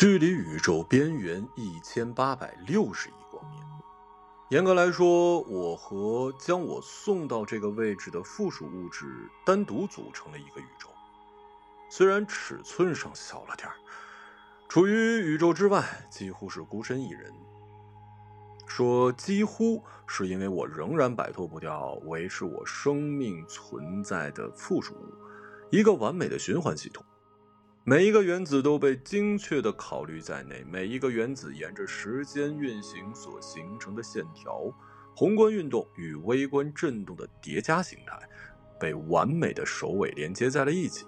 距离宇宙边缘一千八百六十亿光年。严格来说，我和将我送到这个位置的附属物质单独组成了一个宇宙。虽然尺寸上小了点儿，处于宇宙之外，几乎是孤身一人。说几乎是因为我仍然摆脱不掉维持我生命存在的附属物，一个完美的循环系统。每一个原子都被精确的考虑在内，每一个原子沿着时间运行所形成的线条，宏观运动与微观振动的叠加形态，被完美的首尾连接在了一起。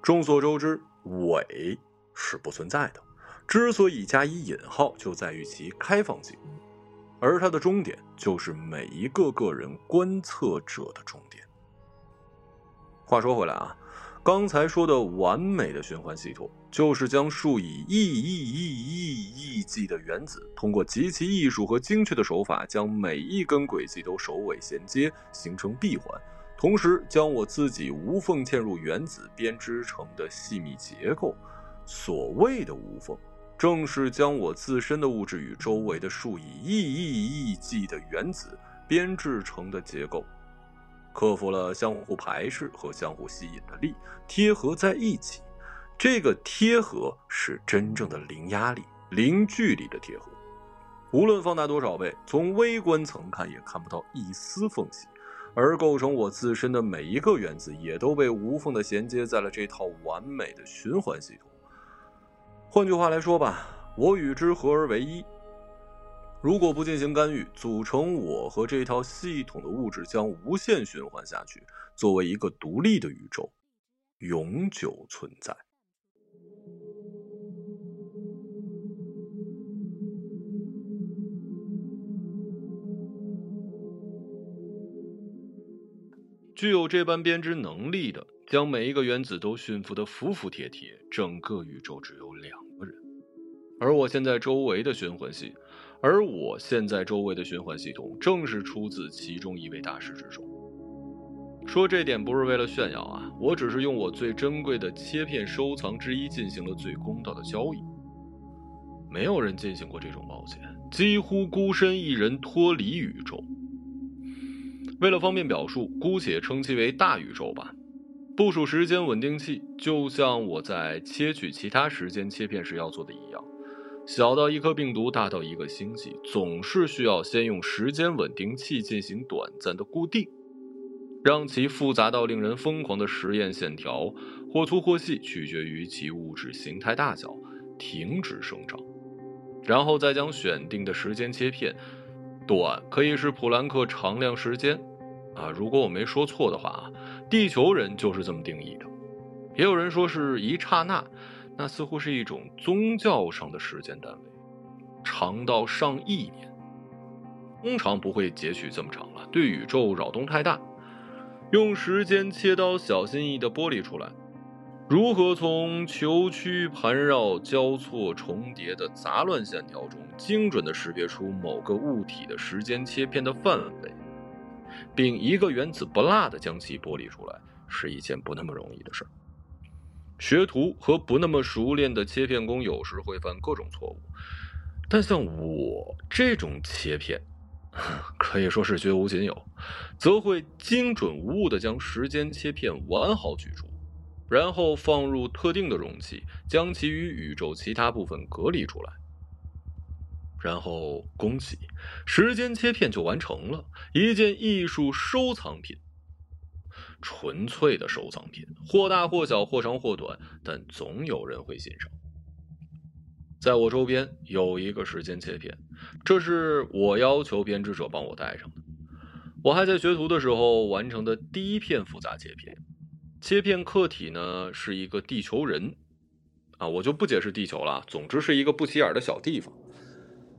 众所周知，尾是不存在的。之所以加以引号，就在于其开放性，而它的终点就是每一个个人观测者的终点。话说回来啊，刚才说的完美的循环系统，就是将数以亿亿亿亿亿计的原子，通过极其艺术和精确的手法，将每一根轨迹都首尾衔接，形成闭环，同时将我自己无缝嵌入原子编织成的细密结构。所谓的无缝。正是将我自身的物质与周围的数以亿亿亿计的原子编制成的结构，克服了相互排斥和相互吸引的力，贴合在一起。这个贴合是真正的零压力、零距离的贴合。无论放大多少倍，从微观层看也看不到一丝缝隙。而构成我自身的每一个原子，也都被无缝的衔接在了这套完美的循环系统。换句话来说吧，我与之合而为一。如果不进行干预，组成我和这套系统的物质将无限循环下去，作为一个独立的宇宙，永久存在。具有这般编织能力的，将每一个原子都驯服的服服帖帖，整个宇宙只有两个人。而我现在周围的循环系，而我现在周围的循环系统，正是出自其中一位大师之手。说这点不是为了炫耀啊，我只是用我最珍贵的切片收藏之一进行了最公道的交易。没有人进行过这种冒险，几乎孤身一人脱离宇宙。为了方便表述，姑且称其为大宇宙吧。部署时间稳定器，就像我在切取其他时间切片时要做的一样。小到一颗病毒，大到一个星系，总是需要先用时间稳定器进行短暂的固定，让其复杂到令人疯狂的实验线条或粗或细，取决于其物质形态大小，停止生长，然后再将选定的时间切片，短可以是普兰克常量时间，啊，如果我没说错的话啊，地球人就是这么定义的，也有人说是一刹那。那似乎是一种宗教上的时间单位，长到上亿年。通常不会截取这么长了，对宇宙扰动太大。用时间切刀小心翼翼地剥离出来，如何从球曲盘绕、交错重叠的杂乱线条中，精准地识别出某个物体的时间切片的范围，并一个原子不落地将其剥离出来，是一件不那么容易的事儿。学徒和不那么熟练的切片工有时会犯各种错误，但像我这种切片，可以说是绝无仅有，则会精准无误地将时间切片完好取出，然后放入特定的容器，将其与宇宙其他部分隔离出来。然后，恭喜，时间切片就完成了，一件艺术收藏品。纯粹的收藏品，或大或小，或长或短，但总有人会欣赏。在我周边有一个时间切片，这是我要求编织者帮我带上的。我还在学徒的时候完成的第一片复杂切片。切片客体呢是一个地球人，啊，我就不解释地球了。总之是一个不起眼的小地方。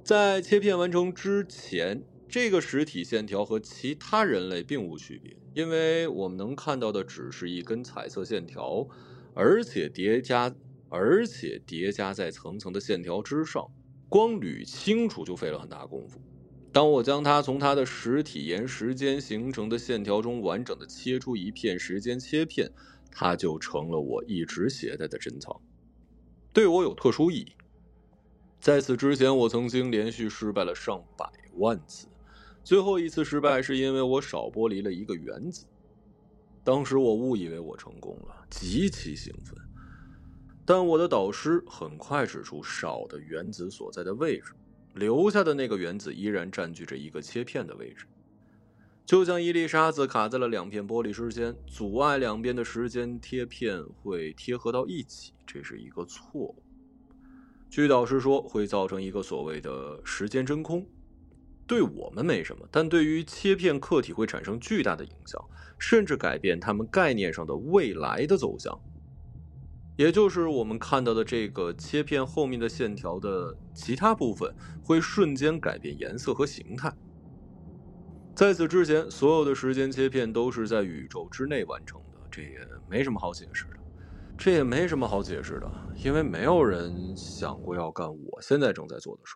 在切片完成之前。这个实体线条和其他人类并无区别，因为我们能看到的只是一根彩色线条，而且叠加，而且叠加在层层的线条之上，光捋清楚就费了很大功夫。当我将它从它的实体沿时间形成的线条中完整的切出一片时间切片，它就成了我一直携带的珍藏。对我有特殊意义。在此之前，我曾经连续失败了上百万次，最后一次失败是因为我少剥离了一个原子。当时我误以为我成功了，极其兴奋。但我的导师很快指出少的原子所在的位置，留下的那个原子依然占据着一个切片的位置，就像一粒沙子卡在了两片玻璃之间，阻碍两边的时间贴片会贴合到一起。这是一个错误。据导师说，会造成一个所谓的时间真空。对我们没什么，但对于切片客体会产生巨大的影响，甚至改变他们概念上的未来的走向。也就是我们看到的这个切片后面的线条的其他部分会瞬间改变颜色和形态。在此之前，所有的时间切片都是在宇宙之内完成的，这也没什么好解释的。这也没什么好解释的，因为没有人想过要干我现在正在做的事。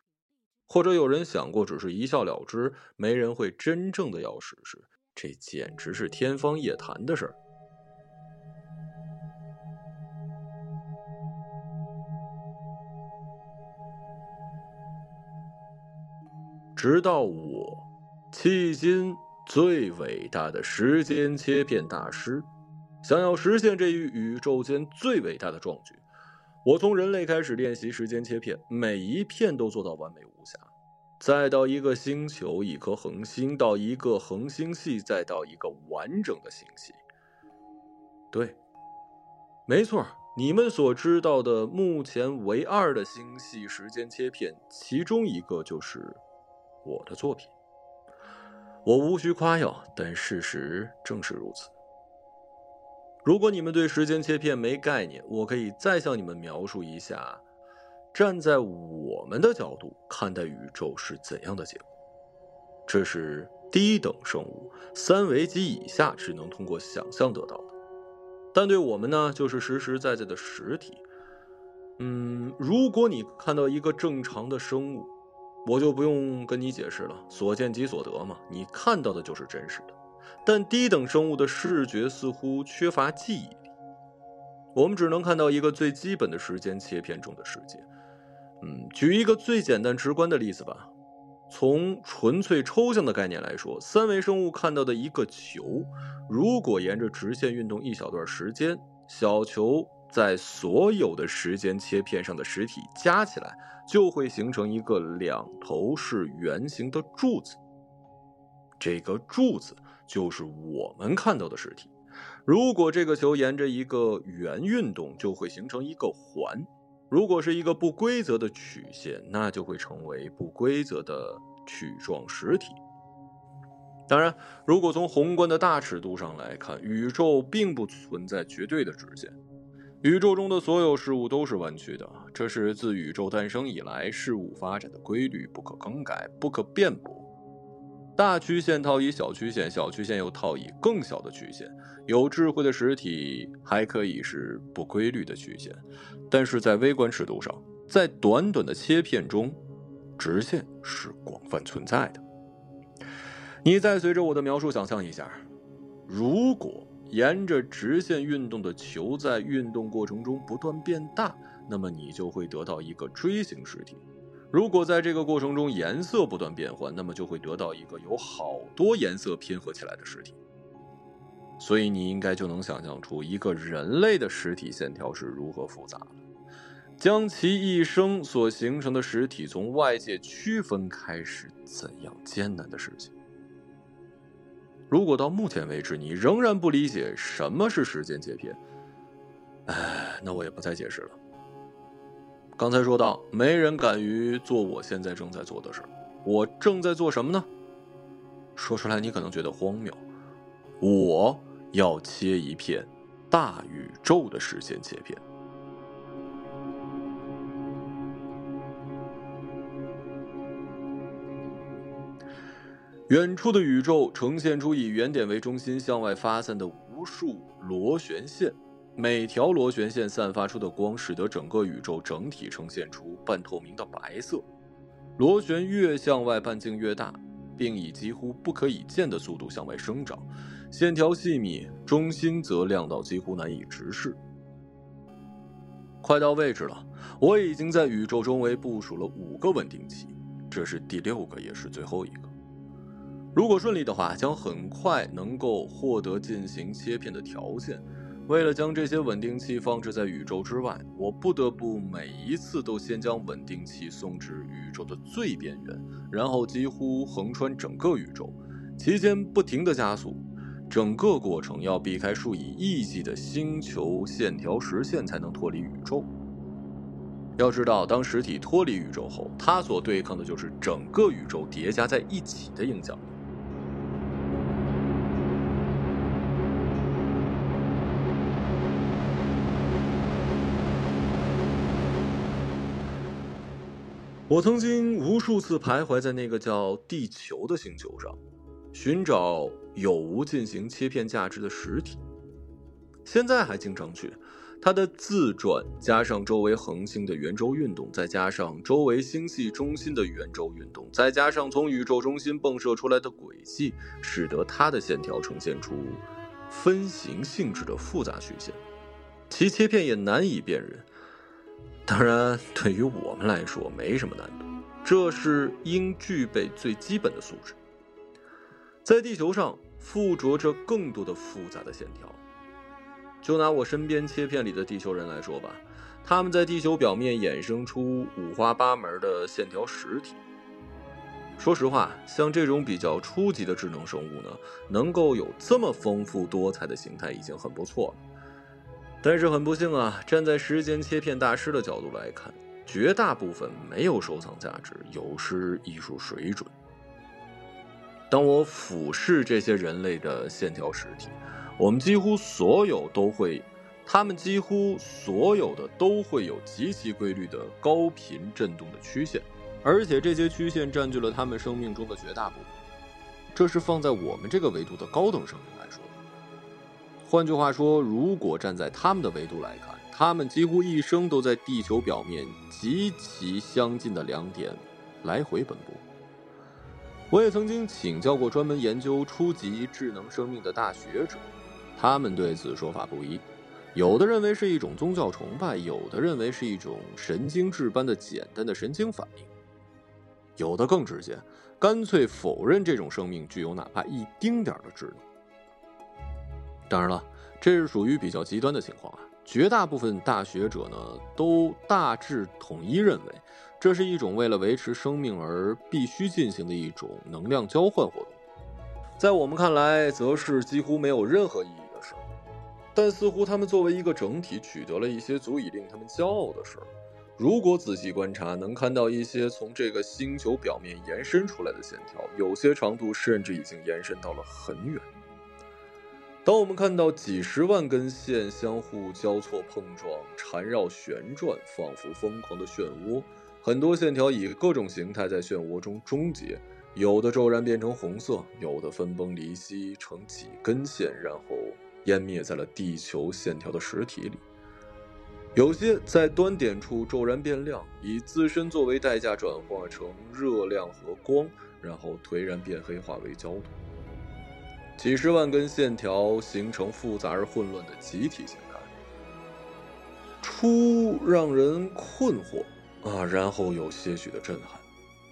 或者有人想过，只是一笑了之，没人会真正的要实施。这简直是天方夜谭的事儿。直到我，迄今最伟大的时间切片大师，想要实现这一宇宙间最伟大的壮举。我从人类开始练习时间切片，每一片都做到完美无瑕。再到一个星球、一颗恒星，到一个恒星系，再到一个完整的星系。对，没错，你们所知道的目前唯二的星系时间切片，其中一个就是我的作品。我无需夸耀，但事实正是如此。如果你们对时间切片没概念，我可以再向你们描述一下，站在我们的角度看待宇宙是怎样的结果。这是低等生物三维及以下只能通过想象得到的，但对我们呢，就是实实在在的实体。嗯，如果你看到一个正常的生物，我就不用跟你解释了，所见即所得嘛，你看到的就是真实的。但低等生物的视觉似乎缺乏记忆力，我们只能看到一个最基本的时间切片中的世界。嗯，举一个最简单直观的例子吧。从纯粹抽象的概念来说，三维生物看到的一个球，如果沿着直线运动一小段时间，小球在所有的时间切片上的实体加起来，就会形成一个两头是圆形的柱子。这个柱子。就是我们看到的实体。如果这个球沿着一个圆运动，就会形成一个环；如果是一个不规则的曲线，那就会成为不规则的曲状实体。当然，如果从宏观的大尺度上来看，宇宙并不存在绝对的直线。宇宙中的所有事物都是弯曲的，这是自宇宙诞生以来事物发展的规律，不可更改，不可辩驳。大曲线套以小曲线，小曲线又套以更小的曲线。有智慧的实体还可以是不规律的曲线，但是在微观尺度上，在短短的切片中，直线是广泛存在的。你再随着我的描述想象一下，如果沿着直线运动的球在运动过程中不断变大，那么你就会得到一个锥形实体。如果在这个过程中颜色不断变换，那么就会得到一个有好多颜色拼合起来的实体。所以你应该就能想象出一个人类的实体线条是如何复杂了。将其一生所形成的实体从外界区分开是怎样艰难的事情。如果到目前为止你仍然不理解什么是时间切片，哎，那我也不再解释了。刚才说到，没人敢于做我现在正在做的事我正在做什么呢？说出来你可能觉得荒谬。我要切一片大宇宙的时间切片。远处的宇宙呈现出以原点为中心向外发散的无数螺旋线。每条螺旋线散发出的光，使得整个宇宙整体呈现出半透明的白色。螺旋越向外，半径越大，并以几乎不可以见的速度向外生长。线条细密，中心则亮到几乎难以直视。快到位置了，我已经在宇宙周围部署了五个稳定器，这是第六个，也是最后一个。如果顺利的话，将很快能够获得进行切片的条件。为了将这些稳定器放置在宇宙之外，我不得不每一次都先将稳定器送至宇宙的最边缘，然后几乎横穿整个宇宙，期间不停的加速。整个过程要避开数以亿计的星球线条实线才能脱离宇宙。要知道，当实体脱离宇宙后，它所对抗的就是整个宇宙叠加在一起的影响。我曾经无数次徘徊在那个叫地球的星球上，寻找有无进行切片价值的实体。现在还经常去，它的自转加上周围恒星的圆周运动，再加上周围星系中心的圆周运动，再加上从宇宙中心迸射出来的轨迹，使得它的线条呈现出分形性质的复杂曲线，其切片也难以辨认。当然，对于我们来说没什么难度，这是应具备最基本的素质。在地球上附着着更多的复杂的线条。就拿我身边切片里的地球人来说吧，他们在地球表面衍生出五花八门的线条实体。说实话，像这种比较初级的智能生物呢，能够有这么丰富多彩的形态已经很不错了。但是很不幸啊，站在时间切片大师的角度来看，绝大部分没有收藏价值，有失艺术水准。当我俯视这些人类的线条实体，我们几乎所有都会，他们几乎所有的都会有极其规律的高频振动的曲线，而且这些曲线占据了他们生命中的绝大部分。这是放在我们这个维度的高等生命来说。换句话说，如果站在他们的维度来看，他们几乎一生都在地球表面极其相近的两点来回奔波。我也曾经请教过专门研究初级智能生命的大学者，他们对此说法不一，有的认为是一种宗教崇拜，有的认为是一种神经质般的简单的神经反应，有的更直接，干脆否认这种生命具有哪怕一丁点的智能。当然了，这是属于比较极端的情况啊。绝大部分大学者呢，都大致统一认为，这是一种为了维持生命而必须进行的一种能量交换活动。在我们看来，则是几乎没有任何意义的事儿。但似乎他们作为一个整体，取得了一些足以令他们骄傲的事儿。如果仔细观察，能看到一些从这个星球表面延伸出来的线条，有些长度甚至已经延伸到了很远。当我们看到几十万根线相互交错碰撞、缠绕旋转，仿佛疯狂的漩涡，很多线条以各种形态在漩涡中终结，有的骤然变成红色，有的分崩离析成几根线，然后湮灭在了地球线条的实体里；有些在端点处骤然变亮，以自身作为代价转化成热量和光，然后颓然变黑，化为焦土。几十万根线条形成复杂而混乱的集体形态，初让人困惑啊，然后有些许的震撼。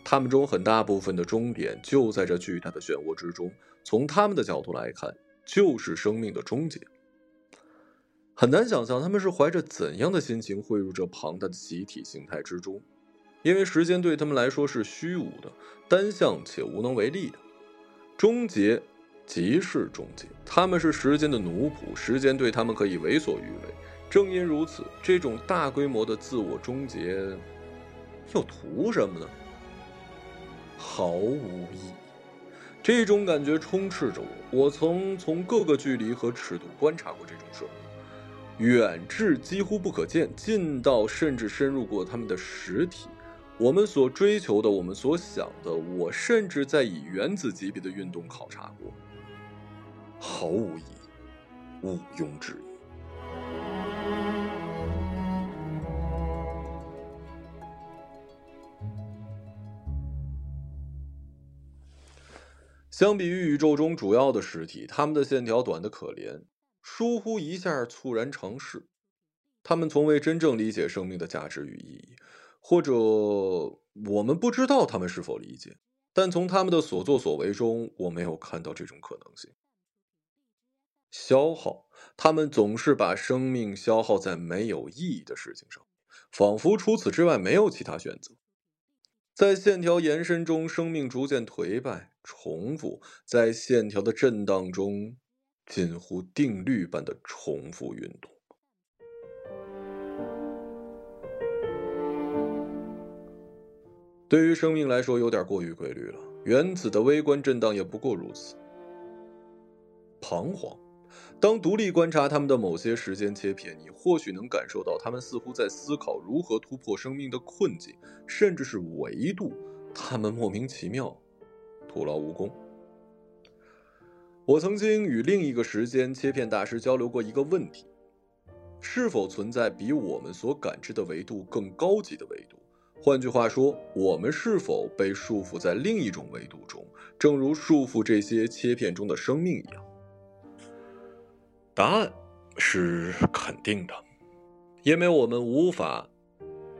他们中很大部分的终点就在这巨大的漩涡之中，从他们的角度来看，就是生命的终结。很难想象他们是怀着怎样的心情汇入这庞大的集体形态之中，因为时间对他们来说是虚无的、单向且无能为力的终结。即是终结，他们是时间的奴仆，时间对他们可以为所欲为。正因如此，这种大规模的自我终结，又图什么呢？毫无意义。这种感觉充斥着我。我曾从各个距离和尺度观察过这种生物，远至几乎不可见，近到甚至深入过他们的实体。我们所追求的，我们所想的，我甚至在以原子级别的运动考察过。毫无意义，毋庸置疑。相比于宇宙中主要的实体，它们的线条短得可怜，疏忽一下猝然成事。他们从未真正理解生命的价值与意义，或者我们不知道他们是否理解。但从他们的所作所为中，我没有看到这种可能性。消耗，他们总是把生命消耗在没有意义的事情上，仿佛除此之外没有其他选择。在线条延伸中，生命逐渐颓败，重复在线条的震荡中，近乎定律般的重复运动。对于生命来说，有点过于规律了。原子的微观震荡也不过如此。彷徨，当独立观察他们的某些时间切片，你或许能感受到他们似乎在思考如何突破生命的困境，甚至是维度。他们莫名其妙，徒劳无功。我曾经与另一个时间切片大师交流过一个问题：是否存在比我们所感知的维度更高级的维度？换句话说，我们是否被束缚在另一种维度中，正如束缚这些切片中的生命一样？答案是肯定的，因为我们无法，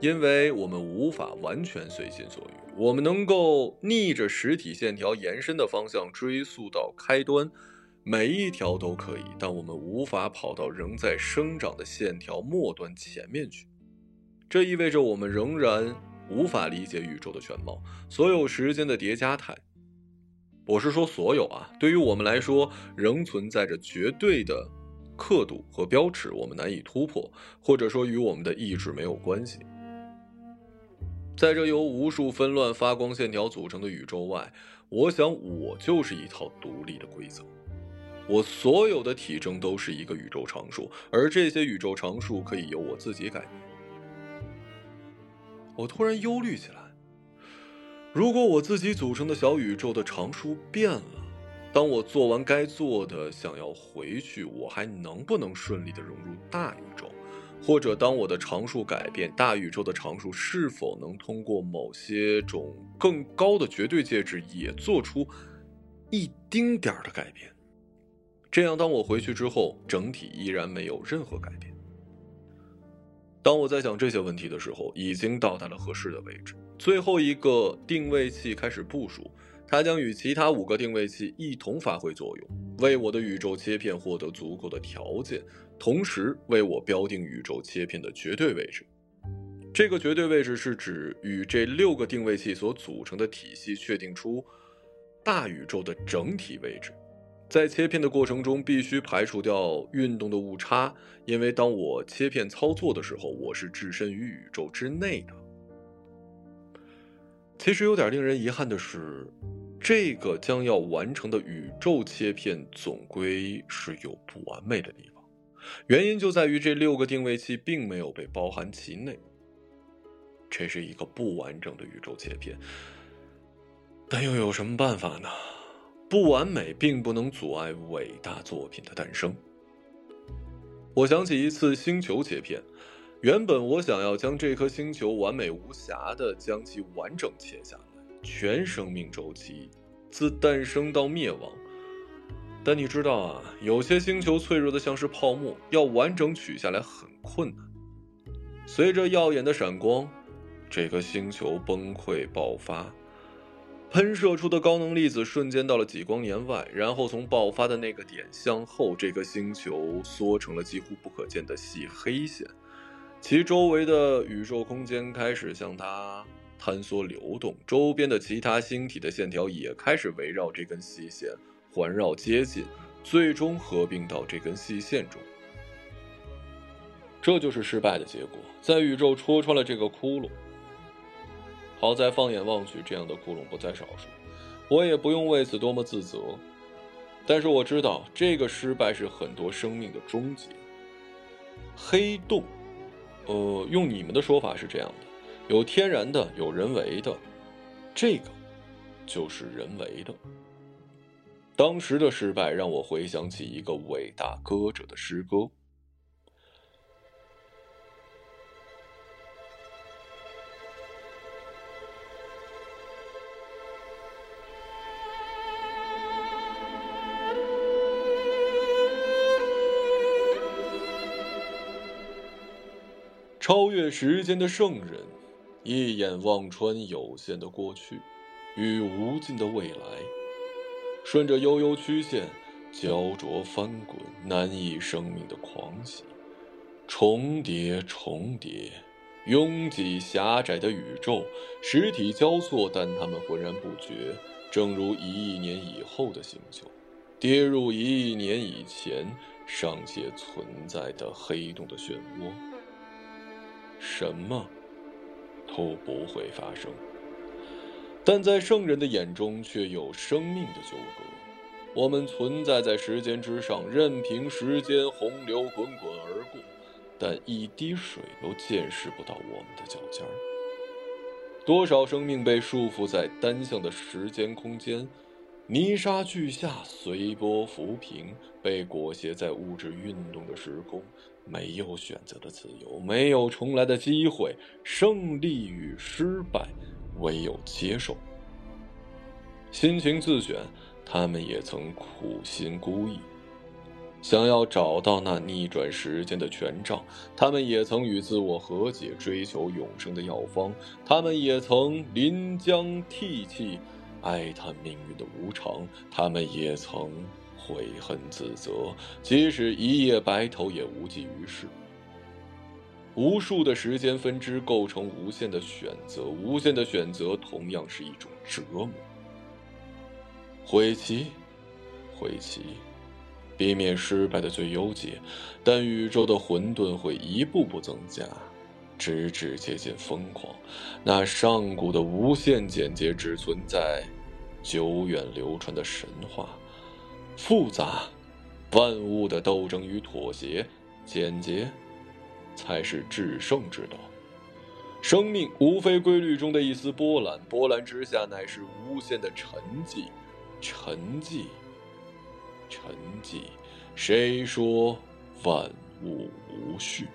因为我们无法完全随心所欲。我们能够逆着实体线条延伸的方向追溯到开端，每一条都可以，但我们无法跑到仍在生长的线条末端前面去。这意味着我们仍然无法理解宇宙的全貌，所有时间的叠加态。我是说所有啊，对于我们来说，仍存在着绝对的刻度和标尺，我们难以突破，或者说与我们的意志没有关系。在这由无数纷乱发光线条组成的宇宙外，我想我就是一套独立的规则。我所有的体征都是一个宇宙常数，而这些宇宙常数可以由我自己改变。我突然忧虑起来。如果我自己组成的小宇宙的常数变了，当我做完该做的，想要回去，我还能不能顺利的融入大宇宙？或者，当我的常数改变，大宇宙的常数是否能通过某些种更高的绝对介质，也做出一丁点儿的改变？这样，当我回去之后，整体依然没有任何改变。当我在想这些问题的时候，已经到达了合适的位置。最后一个定位器开始部署，它将与其他五个定位器一同发挥作用，为我的宇宙切片获得足够的条件，同时为我标定宇宙切片的绝对位置。这个绝对位置是指与这六个定位器所组成的体系确定出大宇宙的整体位置。在切片的过程中，必须排除掉运动的误差，因为当我切片操作的时候，我是置身于宇宙之内的。其实有点令人遗憾的是，这个将要完成的宇宙切片总归是有不完美的地方，原因就在于这六个定位器并没有被包含其内。这是一个不完整的宇宙切片，但又有什么办法呢？不完美并不能阻碍伟大作品的诞生。我想起一次星球切片，原本我想要将这颗星球完美无瑕的将其完整切下来，全生命周期自诞生到灭亡。但你知道啊，有些星球脆弱的像是泡沫，要完整取下来很困难。随着耀眼的闪光，这颗星球崩溃爆发。喷射出的高能粒子瞬间到了几光年外，然后从爆发的那个点向后，这个星球缩成了几乎不可见的细黑线，其周围的宇宙空间开始向它坍缩流动，周边的其他星体的线条也开始围绕这根细线环绕接近，最终合并到这根细线中。这就是失败的结果，在宇宙戳穿了这个窟窿。好在放眼望去，这样的窟窿不在少数，我也不用为此多么自责。但是我知道，这个失败是很多生命的终结。黑洞，呃，用你们的说法是这样的：有天然的，有人为的，这个就是人为的。当时的失败让我回想起一个伟大歌者的诗歌。超越时间的圣人，一眼望穿有限的过去与无尽的未来，顺着悠悠曲线，焦灼翻滚，难以生命的狂喜，重叠重叠，拥挤狭窄的宇宙，实体交错，但他们浑然不觉，正如一亿年以后的星球，跌入一亿年以前尚且存在的黑洞的漩涡。什么都不会发生，但在圣人的眼中却有生命的纠葛。我们存在在时间之上，任凭时间洪流滚滚而过，但一滴水都见识不到我们的脚尖儿。多少生命被束缚在单向的时间空间，泥沙俱下，随波浮萍，被裹挟在物质运动的时空。没有选择的自由，没有重来的机会，胜利与失败，唯有接受。心情自选，他们也曾苦心孤诣，想要找到那逆转时间的权杖；他们也曾与自我和解，追求永生的药方；他们也曾临江涕泣，哀叹命运的无常；他们也曾。悔恨自责，即使一夜白头也无济于事。无数的时间分支构成无限的选择，无限的选择同样是一种折磨。悔棋，悔棋，避免失败的最优解。但宇宙的混沌会一步步增加，直至接近疯狂。那上古的无限简洁，只存在久远流传的神话。复杂，万物的斗争与妥协，简洁，才是制胜之道。生命无非规律中的一丝波澜，波澜之下乃是无限的沉寂，沉寂，沉寂。谁说万物无序？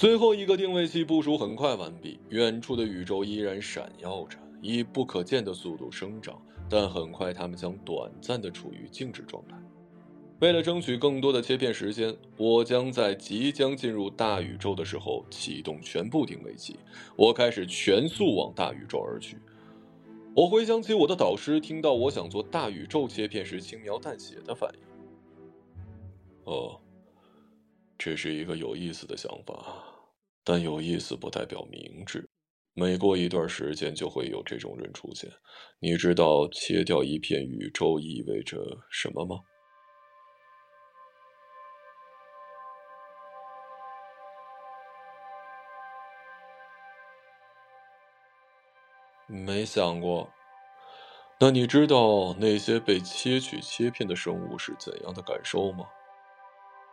最后一个定位器部署很快完毕，远处的宇宙依然闪耀着，以不可见的速度生长。但很快，它们将短暂的处于静止状态。为了争取更多的切片时间，我将在即将进入大宇宙的时候启动全部定位器。我开始全速往大宇宙而去。我回想起我的导师听到我想做大宇宙切片时轻描淡写的反应。哦，这是一个有意思的想法。但有意思不代表明智，每过一段时间就会有这种人出现。你知道切掉一片宇宙意味着什么吗？没想过。那你知道那些被切取切片的生物是怎样的感受吗？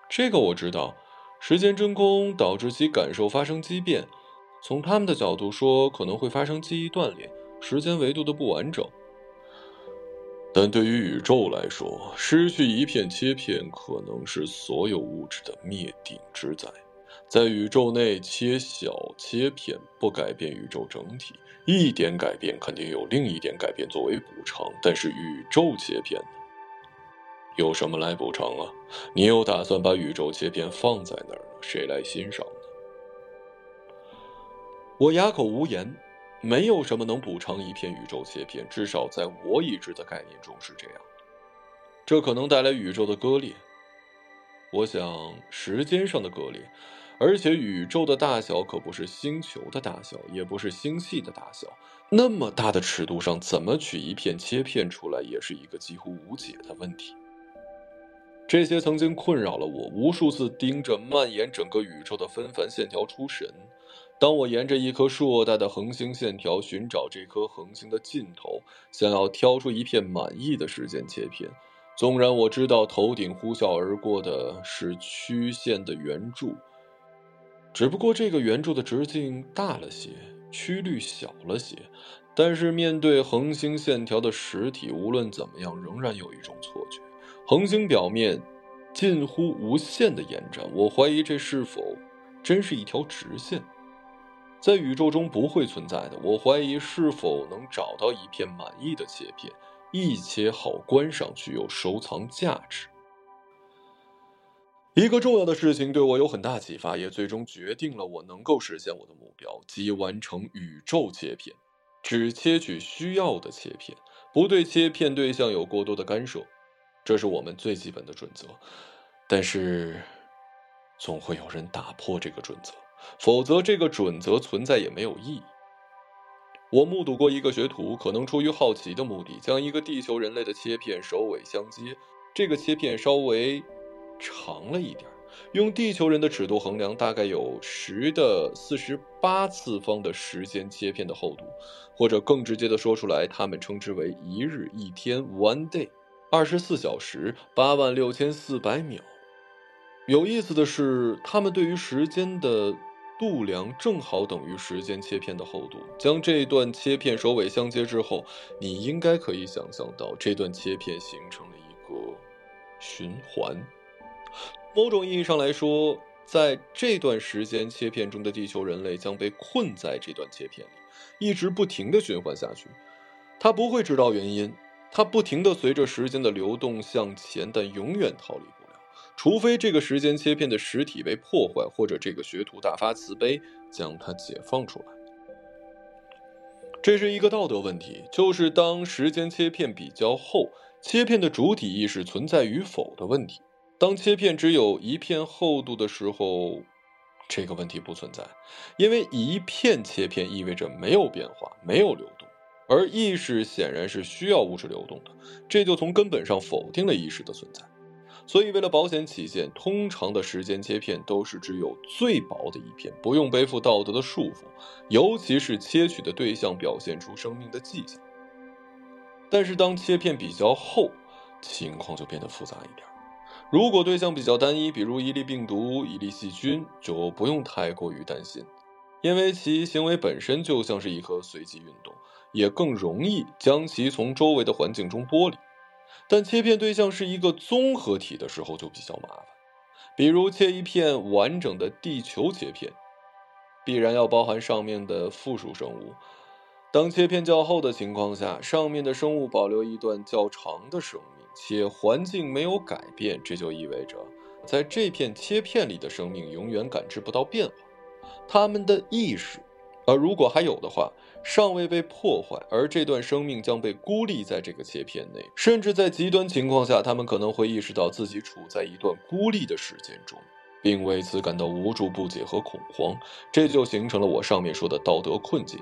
这个我知道。时间真空导致其感受发生畸变，从他们的角度说，可能会发生记忆断裂、时间维度的不完整。但对于宇宙来说，失去一片切片可能是所有物质的灭顶之灾。在宇宙内切小切片不改变宇宙整体，一点改变肯定有另一点改变作为补偿。但是宇宙切片。有什么来补偿啊？你又打算把宇宙切片放在哪儿？谁来欣赏呢？我哑口无言。没有什么能补偿一片宇宙切片，至少在我已知的概念中是这样。这可能带来宇宙的割裂。我想，时间上的割裂，而且宇宙的大小可不是星球的大小，也不是星系的大小。那么大的尺度上，怎么取一片切片出来，也是一个几乎无解的问题。这些曾经困扰了我，无数次盯着蔓延整个宇宙的纷繁线条出神。当我沿着一颗硕大的恒星线条寻找这颗恒星的尽头，想要挑出一片满意的时间切片，纵然我知道头顶呼啸而过的是曲线的圆柱，只不过这个圆柱的直径大了些，曲率小了些。但是面对恒星线条的实体，无论怎么样，仍然有一种错觉。恒星表面近乎无限的延展，我怀疑这是否真是一条直线。在宇宙中不会存在的。我怀疑是否能找到一片满意的切片，一切好观赏，具有收藏价值。一个重要的事情对我有很大启发，也最终决定了我能够实现我的目标，即完成宇宙切片。只切取需要的切片，不对切片对象有过多的干涉，这是我们最基本的准则。但是，总会有人打破这个准则，否则这个准则存在也没有意义。我目睹过一个学徒，可能出于好奇的目的，将一个地球人类的切片首尾相接，这个切片稍微。长了一点用地球人的尺度衡量，大概有十的四十八次方的时间切片的厚度，或者更直接的说出来，他们称之为一日一天 （one day），二十四小时八万六千四百秒。有意思的是，他们对于时间的度量正好等于时间切片的厚度。将这段切片首尾相接之后，你应该可以想象到，这段切片形成了一个循环。某种意义上来说，在这段时间切片中的地球人类将被困在这段切片里，一直不停的循环下去。他不会知道原因，它不停的随着时间的流动向前，但永远逃离不了，除非这个时间切片的实体被破坏，或者这个学徒大发慈悲将它解放出来。这是一个道德问题，就是当时间切片比较厚，切片的主体意识存在与否的问题。当切片只有一片厚度的时候，这个问题不存在，因为一片切片意味着没有变化、没有流动，而意识显然是需要物质流动的，这就从根本上否定了意识的存在。所以，为了保险起见，通常的时间切片都是只有最薄的一片，不用背负道德的束缚，尤其是切取的对象表现出生命的迹象。但是，当切片比较厚，情况就变得复杂一点。如果对象比较单一，比如一粒病毒、一粒细菌，就不用太过于担心，因为其行为本身就像是一颗随机运动，也更容易将其从周围的环境中剥离。但切片对象是一个综合体的时候就比较麻烦，比如切一片完整的地球切片，必然要包含上面的附属生物。当切片较厚的情况下，上面的生物保留一段较长的生命。且环境没有改变，这就意味着，在这片切片里的生命永远感知不到变化，他们的意识，而如果还有的话，尚未被破坏，而这段生命将被孤立在这个切片内，甚至在极端情况下，他们可能会意识到自己处在一段孤立的时间中，并为此感到无助、不解和恐慌，这就形成了我上面说的道德困境。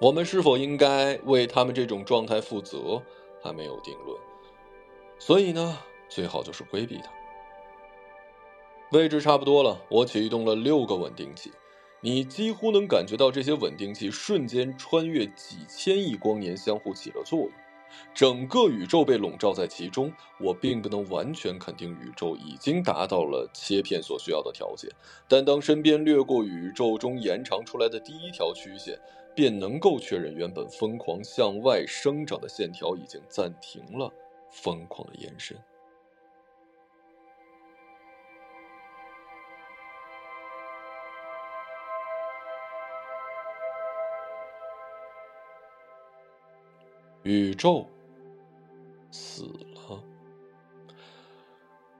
我们是否应该为他们这种状态负责，还没有定论。所以呢，最好就是规避它。位置差不多了，我启动了六个稳定器，你几乎能感觉到这些稳定器瞬间穿越几千亿光年，相互起了作用，整个宇宙被笼罩在其中。我并不能完全肯定宇宙已经达到了切片所需要的条件，但当身边掠过宇宙中延长出来的第一条曲线，便能够确认原本疯狂向外生长的线条已经暂停了。疯狂的延伸。宇宙死了，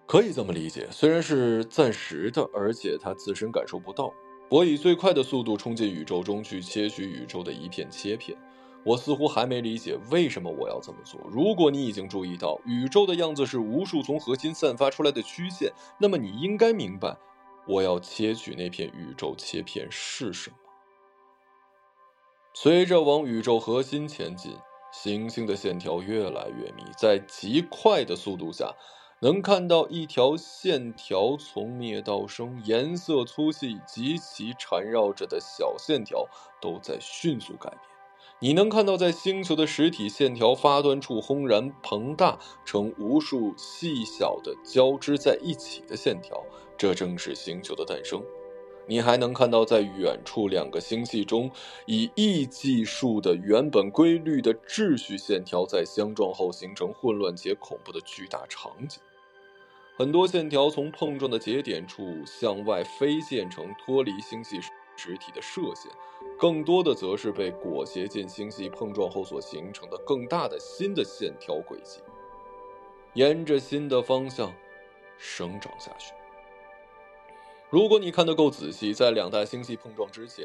可以这么理解。虽然是暂时的，而且他自身感受不到。我以最快的速度冲进宇宙中去切取宇宙的一片切片。我似乎还没理解为什么我要这么做。如果你已经注意到宇宙的样子是无数从核心散发出来的曲线，那么你应该明白，我要切取那片宇宙切片是什么。随着往宇宙核心前进，行星的线条越来越密，在极快的速度下，能看到一条线条从灭到生，颜色、粗细及其缠绕着的小线条都在迅速改变。你能看到，在星球的实体线条发端处轰然膨大成无数细小的交织在一起的线条，这正是星球的诞生。你还能看到，在远处两个星系中，以亿计数的原本规律的秩序线条在相撞后形成混乱且恐怖的巨大场景。很多线条从碰撞的节点处向外飞溅成脱离星系。实体的射线，更多的则是被裹挟进星系碰撞后所形成的更大的新的线条轨迹，沿着新的方向生长下去。如果你看得够仔细，在两大星系碰撞之前，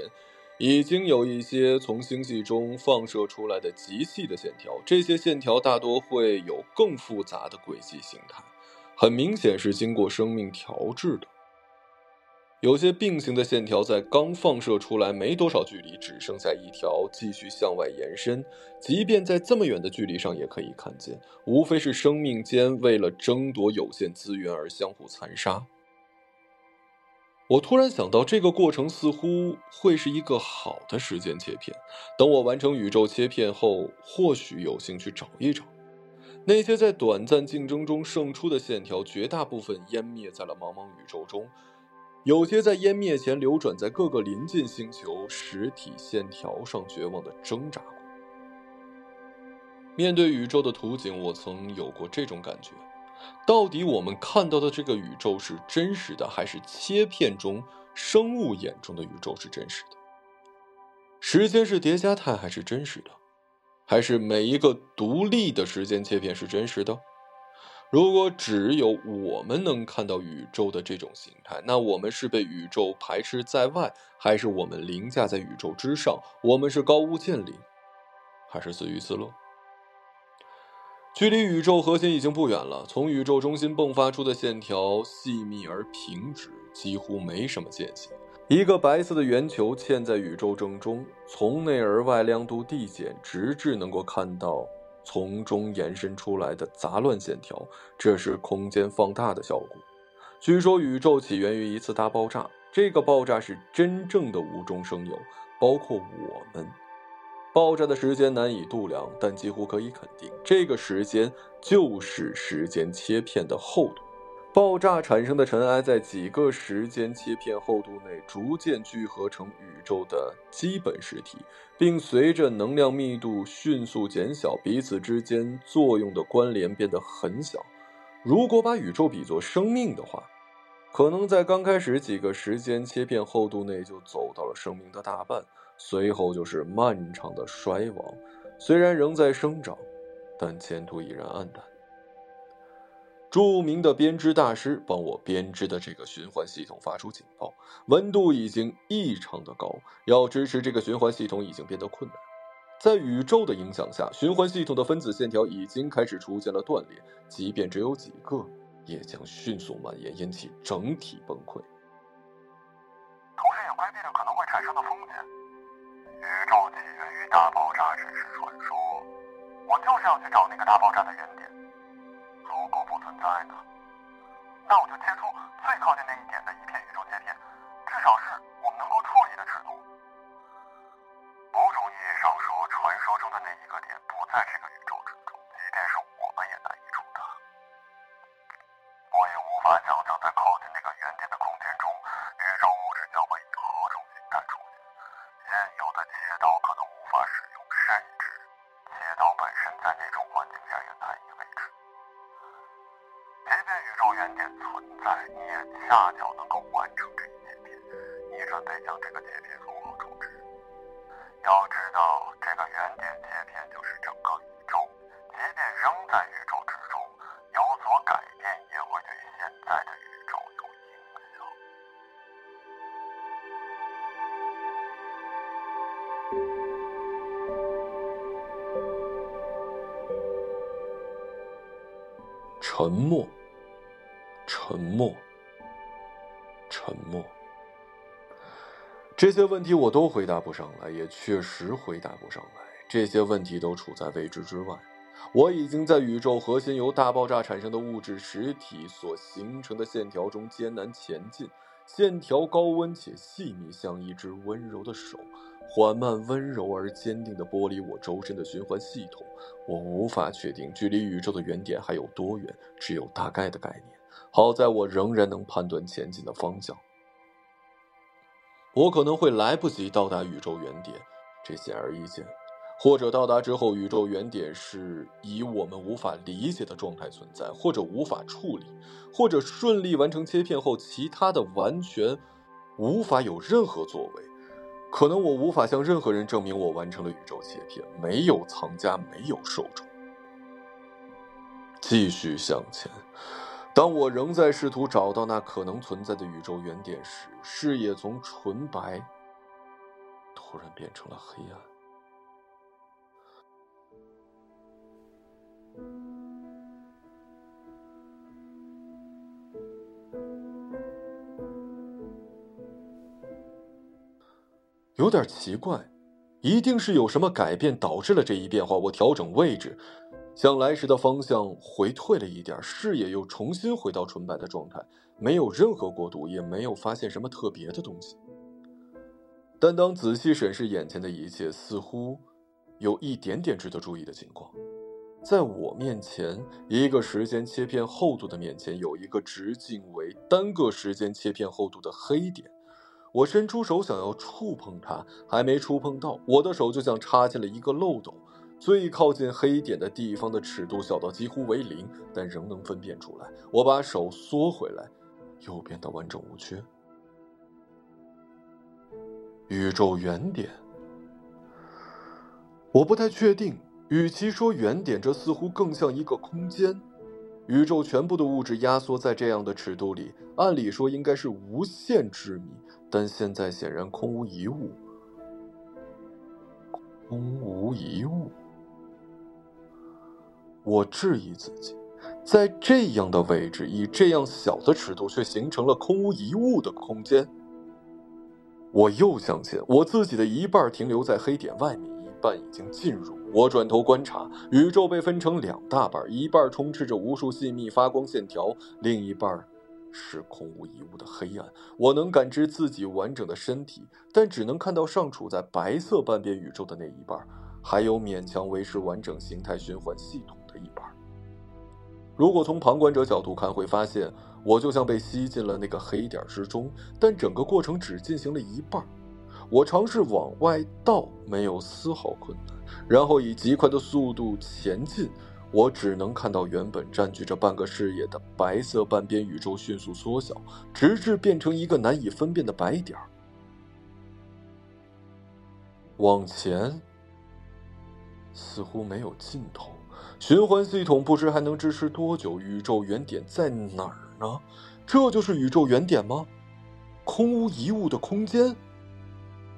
已经有一些从星系中放射出来的极细的线条，这些线条大多会有更复杂的轨迹形态，很明显是经过生命调制的。有些并行的线条在刚放射出来没多少距离，只剩下一条继续向外延伸，即便在这么远的距离上也可以看见，无非是生命间为了争夺有限资源而相互残杀。我突然想到，这个过程似乎会是一个好的时间切片。等我完成宇宙切片后，或许有兴趣找一找那些在短暂竞争中胜出的线条，绝大部分湮灭在了茫茫宇宙中，有些在湮灭前流转在各个临近星球实体线条上，绝望的挣扎过。面对宇宙的图景，我曾有过这种感觉。到底我们看到的这个宇宙是真实的，还是切片中生物眼中的宇宙是真实的？时间是叠加态还是真实的？还是每一个独立的时间切片是真实的？如果只有我们能看到宇宙的这种形态，那我们是被宇宙排斥在外，还是我们凌驾在宇宙之上？我们是高屋建瓴，还是自娱自乐？距离宇宙核心已经不远了。从宇宙中心迸发出的线条细密而平直，几乎没什么间隙。一个白色的圆球嵌在宇宙正中，从内而外亮度递减，直至能够看到从中延伸出来的杂乱线条。这是空间放大的效果。据说宇宙起源于一次大爆炸，这个爆炸是真正的无中生有，包括我们。爆炸的时间难以度量，但几乎可以肯定，这个时间就是时间切片的厚度。爆炸产生的尘埃在几个时间切片厚度内逐渐聚合成宇宙的基本实体，并随着能量密度迅速减小，彼此之间作用的关联变得很小。如果把宇宙比作生命的话，可能在刚开始几个时间切片厚度内就走到了生命的大半。随后就是漫长的衰亡，虽然仍在生长，但前途已然黯淡。著名的编织大师帮我编织的这个循环系统发出警报，温度已经异常的高，要支持这个循环系统已经变得困难。在宇宙的影响下，循环系统的分子线条已经开始出现了断裂，即便只有几个，也将迅速蔓延，引起整体崩溃。同时也规避了可能会产生的风险。宇宙起源于大爆炸只是传说，我就是要去找那个大爆炸的原点。如果不存在呢？那我就切出最靠近那一点的一片宇宙切片，至少是我们能够处理的尺度。某种意义上说，传说中的那一个点不在这个宇宙之中，即便是我们也难以触达。我也无法想象即便宇宙原点存在，你也恰巧能够完成这一切片。你准备将这个切片如何处置？要知道，这个原点切片就是整个宇宙，即便仍在宇宙之中，有所改变也会对现在的宇宙有影响。沉默，沉默，沉默。这些问题我都回答不上来，也确实回答不上来。这些问题都处在未知之外。我已经在宇宙核心由大爆炸产生的物质实体所形成的线条中艰难前进，线条高温且细密，像一只温柔的手。缓慢、温柔而坚定地剥离我周身的循环系统，我无法确定距离宇宙的原点还有多远，只有大概的概念。好在我仍然能判断前进的方向。我可能会来不及到达宇宙原点，这显而易见；或者到达之后，宇宙原点是以我们无法理解的状态存在，或者无法处理，或者顺利完成切片后，其他的完全无法有任何作为。可能我无法向任何人证明我完成了宇宙切片，没有藏家，没有受众。继续向前，当我仍在试图找到那可能存在的宇宙原点时，视野从纯白突然变成了黑暗。有点奇怪，一定是有什么改变导致了这一变化。我调整位置，向来时的方向回退了一点，视野又重新回到纯白的状态，没有任何过渡，也没有发现什么特别的东西。但当仔细审视眼前的一切，似乎有一点点值得注意的情况。在我面前，一个时间切片厚度的面前，有一个直径为单个时间切片厚度的黑点。我伸出手想要触碰它，还没触碰到，我的手就像插进了一个漏斗。最靠近黑点的地方的尺度小到几乎为零，但仍能分辨出来。我把手缩回来，又变得完整无缺。宇宙原点，我不太确定。与其说原点，这似乎更像一个空间。宇宙全部的物质压缩在这样的尺度里，按理说应该是无限之谜。但现在显然空无一物，空无一物。我质疑自己，在这样的位置，以这样小的尺度，却形成了空无一物的空间。我又向前，我自己的一半停留在黑点外面，一半已经进入。我转头观察，宇宙被分成两大半，一半充斥着无数细密发光线条，另一半。是空无一物的黑暗，我能感知自己完整的身体，但只能看到尚处在白色半边宇宙的那一半，还有勉强维持完整形态循环系统一半。如果从旁观者角度看，会发现我就像被吸进了那个黑点之中，但整个过程只进行了一半。我尝试往外倒，没有丝毫困难，然后以极快的速度前进。我只能看到原本占据着半个视野的白色半边宇宙迅速缩小，直至变成一个难以分辨的白点儿。往前，似乎没有尽头。循环系统不知还能支持多久？宇宙原点在哪儿呢？这就是宇宙原点吗？空无一物的空间。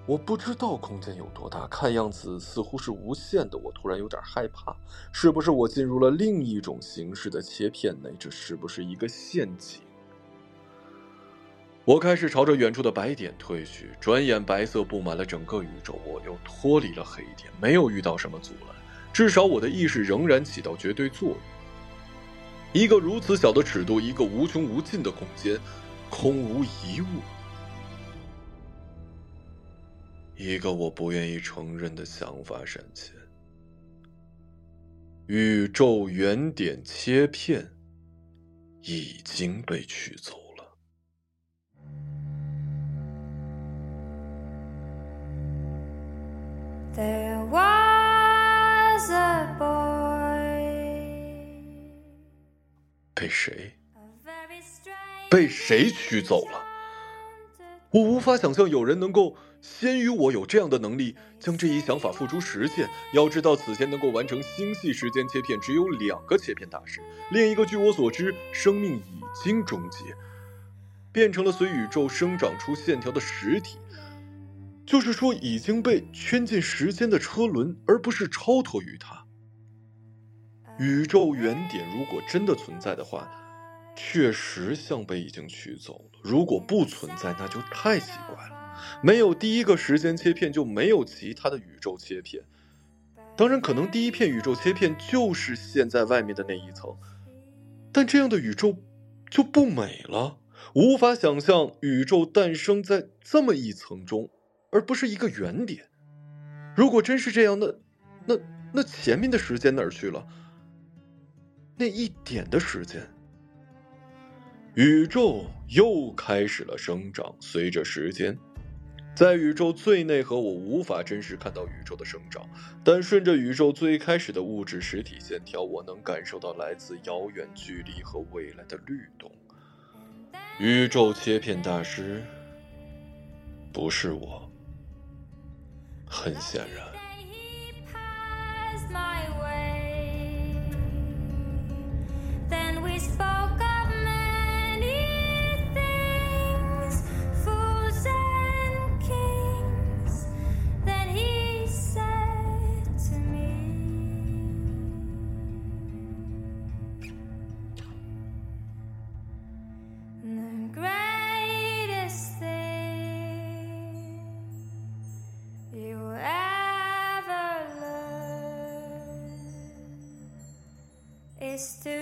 我不知道空间有多大，看样子似乎是无限的。我突然有点害怕，是不是我进入了另一种形式的切片内？这是不是一个陷阱？我开始朝着远处的白点退去，转眼白色布满了整个宇宙。我又脱离了黑点，没有遇到什么阻拦，至少我的意识仍然起到绝对作用。一个如此小的尺度，一个无穷无尽的空间，空无一物。一个我不愿意承认的想法闪现：宇宙原点切片已经被取走了。被谁？被谁取走了？我无法想象有人能够。先于我有这样的能力，将这一想法付诸实践。要知道，此前能够完成星系时间切片只有两个切片大师，另一个据我所知，生命已经终结，变成了随宇宙生长出线条的实体，就是说已经被圈进时间的车轮，而不是超脱于它。宇宙原点如果真的存在的话，确实像被已经取走了；如果不存在，那就太奇怪了。没有第一个时间切片，就没有其他的宇宙切片。当然，可能第一片宇宙切片就是现在外面的那一层，但这样的宇宙就不美了。无法想象宇宙诞生在这么一层中，而不是一个原点。如果真是这样，那那那前面的时间哪儿去了？那一点的时间，宇宙又开始了生长，随着时间。在宇宙最内核，我无法真实看到宇宙的生长，但顺着宇宙最开始的物质实体线条，我能感受到来自遥远距离和未来的律动。宇宙切片大师不是我，很显然。Is to